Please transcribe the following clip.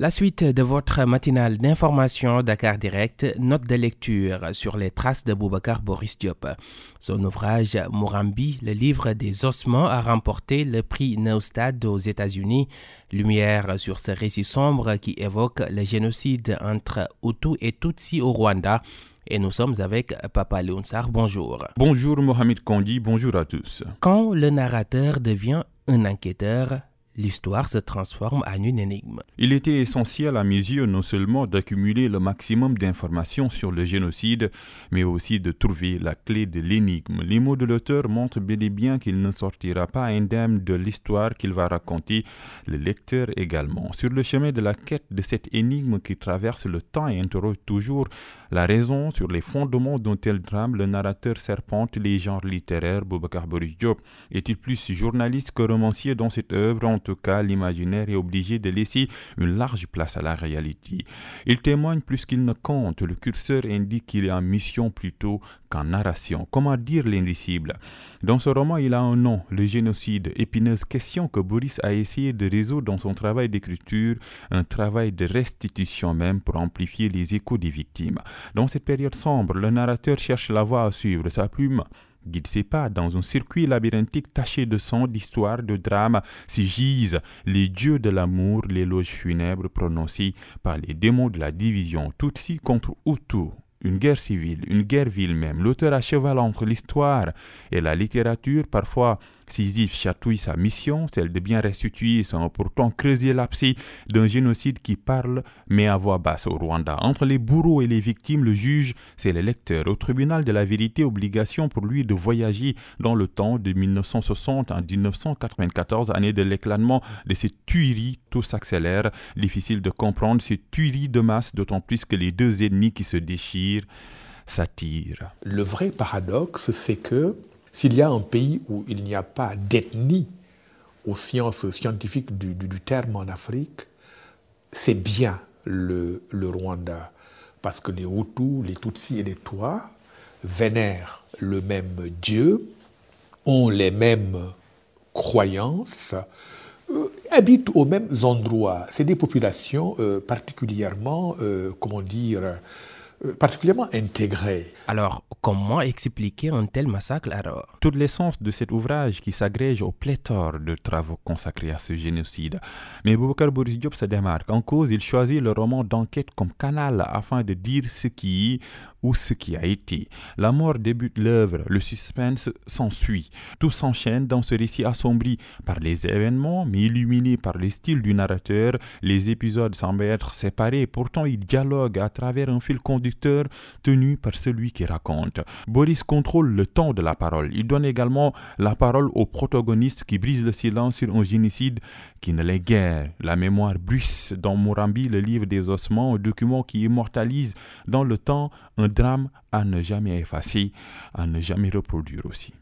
La suite de votre matinale d'information Dakar Direct, note de lecture sur les traces de Boubacar Boris Diop. Son ouvrage Mourambi, le livre des ossements, a remporté le prix Neustad aux États-Unis. Lumière sur ce récit sombre qui évoque le génocide entre Hutu et Tutsi au Rwanda. Et nous sommes avec Papa Léonsar. Bonjour. Bonjour Mohamed Kondi, bonjour à tous. Quand le narrateur devient un enquêteur, l'histoire se transforme en une énigme. Il était essentiel à mes yeux non seulement d'accumuler le maximum d'informations sur le génocide, mais aussi de trouver la clé de l'énigme. Les mots de l'auteur montrent bel et bien qu'il ne sortira pas indemne de l'histoire qu'il va raconter, le lecteur également. Sur le chemin de la quête de cette énigme qui traverse le temps et interroge toujours la raison sur les fondements d'un tel drame, le narrateur serpente les genres littéraires. Boubacar Boris Diop est-il plus journaliste que romancier dans cette œuvre? Cas, l'imaginaire est obligé de laisser une large place à la réalité. Il témoigne plus qu'il ne compte. Le curseur indique qu'il est en mission plutôt qu'en narration. Comment dire l'indicible? Dans ce roman, il a un nom, le génocide, épineuse question que Boris a essayé de résoudre dans son travail d'écriture, un travail de restitution même pour amplifier les échos des victimes. Dans cette période sombre, le narrateur cherche la voie à suivre. Sa plume guide pas dans un circuit labyrinthique taché de sang, d'histoire, de drame, s'y gisent les dieux de l'amour, l'éloge funèbre prononcés par les démons de la division Tutsi contre Hutu une guerre civile, une guerre ville même. L'auteur a cheval entre l'histoire et la littérature. Parfois, Chatouille sa mission, celle de bien restituer sans pourtant creuser l'abcès d'un génocide qui parle mais à voix basse au Rwanda. Entre les bourreaux et les victimes, le juge, c'est le lecteur. Au tribunal de la vérité, obligation pour lui de voyager dans le temps de 1960 à 1994, année de l'éclatement de ces tueries. Tout s'accélère. Difficile de comprendre ces tueries de masse, d'autant plus que les deux ennemis qui se déchirent s'attirent. Le vrai paradoxe, c'est que s'il y a un pays où il n'y a pas d'ethnie aux sciences scientifiques du, terme en Afrique, c'est bien le, Rwanda. Parce que les Hutus, les Tutsis et les Tois vénèrent le même Dieu, ont les mêmes croyances, euh, habitent aux mêmes endroits. C'est des populations euh, particulièrement, euh, comment dire, particulièrement intégrées. Alors, comment expliquer un tel massacre alors? Toute l'essence de cet ouvrage qui s'agrège au pléthore de travaux consacrés à ce génocide. Mais Boubacar Boris Diop se démarque. En cause, il choisit le roman d'enquête comme canal afin de dire ce qui est ou ce qui a été. La mort débute l'œuvre, le suspense s'ensuit. Tout s'enchaîne dans ce récit assombri par les événements, mais illuminé par le style du narrateur. Les épisodes semblent être séparés, pourtant ils dialoguent à travers un fil conducteur tenu par celui qui raconte. Boris contrôle le temps de la parole. Il donne également la parole aux protagonistes qui brisent le silence sur un génocide qui ne l'est guère. La mémoire bruisse dans Murambi, le livre des ossements, un document qui immortalise dans le temps un drame à ne jamais effacer, à ne jamais reproduire aussi.